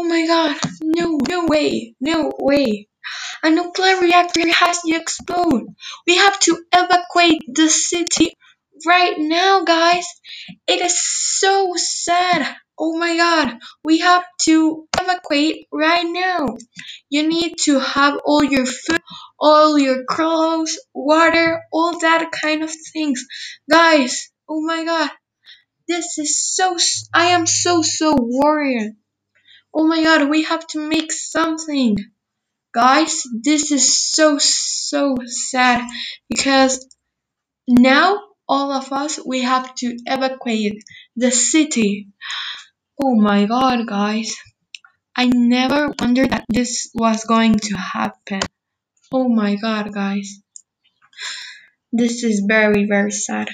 Oh god, no, no way, no way. A nuclear reactor has to explode. We have to evacuate the city right now, guys. It is so sad. Oh my god, we have to evacuate right now. You need to have all your food, all your clothes, water, all that kind of things. Guys, oh my god, this is so, I am so, so worried. Oh my god, we have to make something. Guys, this is so, so sad because now all of us, we have to evacuate the city. Oh my god, guys. I never wondered that this was going to happen. Oh my god, guys. This is very, very sad.